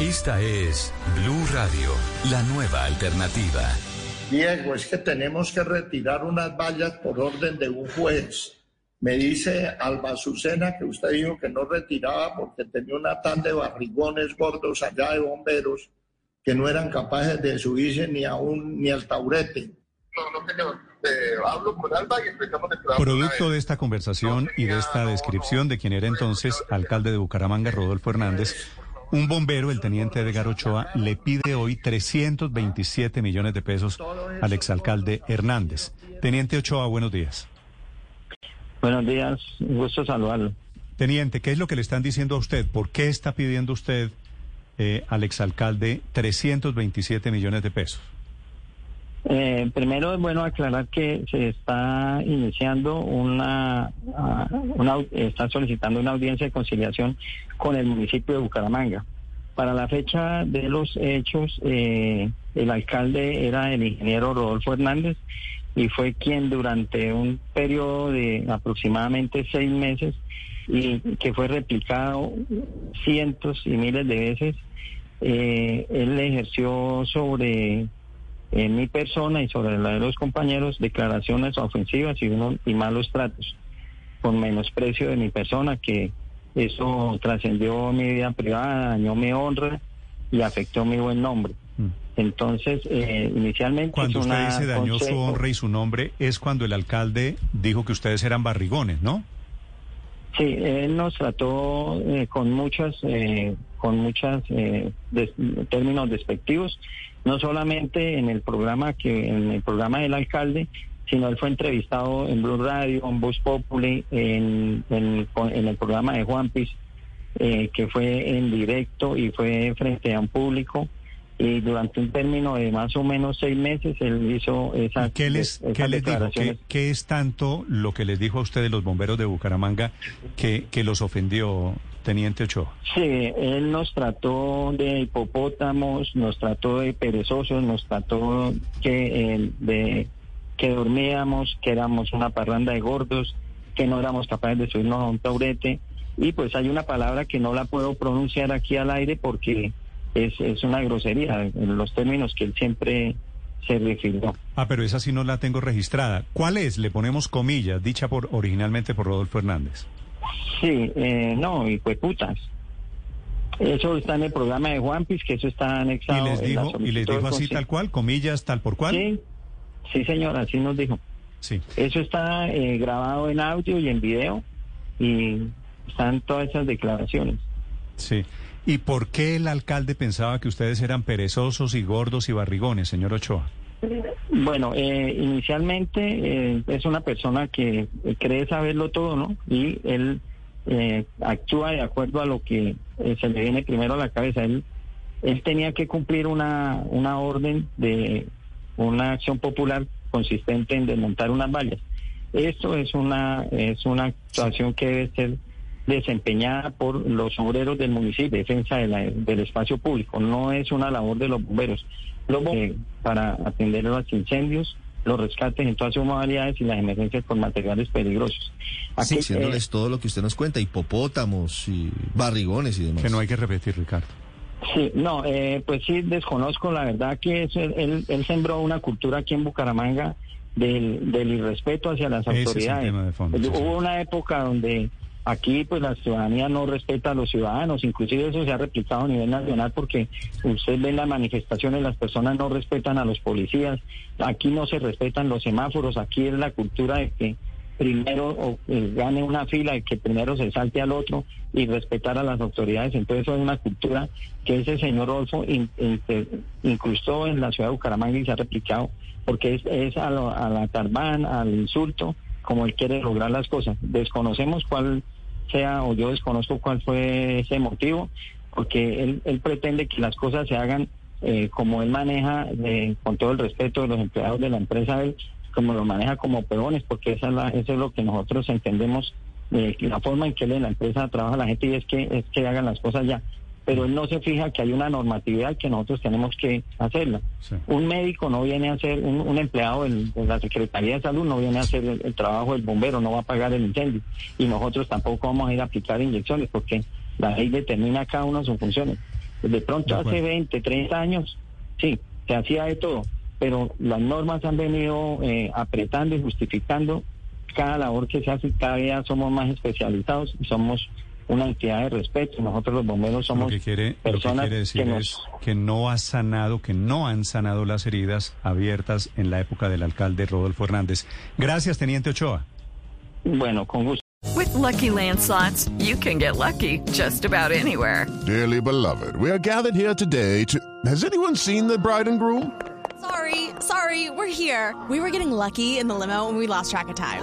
Esta es Blue Radio, la nueva alternativa. Diego, es que tenemos que retirar unas vallas por orden de un juez. Me dice Alba Azucena que usted dijo que no retiraba porque tenía una tan de barrigones gordos allá de bomberos que no eran capaces de subirse ni a un ni al taurete. No, no, señor. Eh, hablo con Alba y empezamos programa. Producto de esta conversación y de esta descripción de quien era entonces alcalde de Bucaramanga, Rodolfo Hernández, un bombero, el teniente Edgar Ochoa, le pide hoy 327 millones de pesos al exalcalde Hernández. Teniente Ochoa, buenos días. Buenos días, un gusto saludarlo. Teniente, ¿qué es lo que le están diciendo a usted? ¿Por qué está pidiendo usted eh, al exalcalde 327 millones de pesos? Eh, primero es bueno aclarar que se está iniciando una, una, está solicitando una audiencia de conciliación con el municipio de Bucaramanga. Para la fecha de los hechos, eh, el alcalde era el ingeniero Rodolfo Hernández y fue quien durante un periodo de aproximadamente seis meses y que fue replicado cientos y miles de veces, eh, él ejerció sobre en mi persona y sobre la de los compañeros declaraciones ofensivas y, uno, y malos tratos, con menosprecio de mi persona, que eso trascendió mi vida privada, dañó mi honra y afectó mi buen nombre. Mm. Entonces, eh, inicialmente... Cuando usted dice dañó su honra y su nombre, es cuando el alcalde dijo que ustedes eran barrigones, ¿no? Sí, él nos trató eh, con muchas, eh, con muchas eh, términos despectivos, no solamente en el programa que, en el programa del alcalde, sino él fue entrevistado en Blue Radio, en Voz Populi, en, en, en el programa de Juan Piz, que fue en directo y fue frente a un público y durante un término de más o menos seis meses él hizo esa, ¿Qué les, ¿qué les dijo? ¿Qué, es tanto lo que les dijo a ustedes los bomberos de Bucaramanga que, que los ofendió, Teniente Ochoa? Sí, él nos trató de hipopótamos, nos trató de perezosos, nos trató que, de que dormíamos, que éramos una parranda de gordos, que no éramos capaces de subirnos a un taurete. Y pues hay una palabra que no la puedo pronunciar aquí al aire porque es, es una grosería en los términos que él siempre se refirió. Ah, pero esa sí no la tengo registrada. ¿Cuál es? Le ponemos comillas, dicha por originalmente por Rodolfo Hernández. Sí, eh, no, y pues putas. Eso está en el programa de Juanpis, que eso está anexado. ¿Y les dijo, ¿y les dijo así tal cual, comillas tal por cual? Sí, sí señor, así nos dijo. Sí. Eso está eh, grabado en audio y en video y están todas esas declaraciones. Sí. ¿Y por qué el alcalde pensaba que ustedes eran perezosos y gordos y barrigones, señor Ochoa? Bueno, eh, inicialmente eh, es una persona que cree saberlo todo, ¿no? Y él eh, actúa de acuerdo a lo que se le viene primero a la cabeza. Él, él tenía que cumplir una, una orden de una acción popular consistente en desmontar unas vallas. Esto es una, es una actuación que debe ser desempeñada por los obreros del municipio, defensa del espacio público. No es una labor de los bomberos. Los bomberos para atender los incendios, los rescates en todas sus modalidades y las emergencias con materiales peligrosos. Aquí, diciéndoles eh, todo lo que usted nos cuenta, hipopótamos y barrigones y demás. Que no hay que repetir, Ricardo. Sí, no, eh, pues sí, desconozco la verdad que él, él, sembró una cultura aquí en Bucaramanga del, del irrespeto hacia las autoridades. Hubo una época donde Aquí pues la ciudadanía no respeta a los ciudadanos, inclusive eso se ha replicado a nivel nacional porque usted ve las manifestaciones las personas no respetan a los policías, aquí no se respetan los semáforos, aquí es la cultura de que primero eh, gane una fila y que primero se salte al otro y respetar a las autoridades. Entonces eso es una cultura que ese señor Olfo incrustó en la ciudad de Bucaramanga y se ha replicado porque es, a, a la tarbán, al insulto como él quiere lograr las cosas. Desconocemos cuál sea, o yo desconozco cuál fue ese motivo, porque él, él pretende que las cosas se hagan eh, como él maneja, eh, con todo el respeto de los empleados de la empresa, él como lo maneja como peones, porque esa es la, eso es lo que nosotros entendemos, eh, la forma en que él en la empresa trabaja la gente y es que, es que hagan las cosas ya. Pero él no se fija que hay una normatividad que nosotros tenemos que hacerla. Sí. Un médico no viene a hacer, un, un empleado del- de la Secretaría de Salud no viene a hacer el, el trabajo del bombero, no va a pagar el incendio. Y nosotros tampoco vamos a ir a aplicar inyecciones porque la ley determina cada una de sus funciones. De pronto De acuerdo. hace 20, 30 años, sí, se hacía de todo, pero las normas han venido eh, apretando y justificando cada labor que se hace cada día somos más especializados y somos una entidad de respeto. Nosotros los bomberos Lo somos que quiere, lo que personas quiere decir que nos- es que no ha sanado, que no han sanado las heridas abiertas en la época del alcalde Rodolfo Hernández. Gracias, Teniente Ochoa. Bueno, con gusto. With Lucky Land slots, you can get lucky just about anywhere. Dearly beloved, we are gathered here today to. Has anyone seen the bride and groom? Sorry, sorry, we're here. We were getting lucky in the limo and we lost track of time.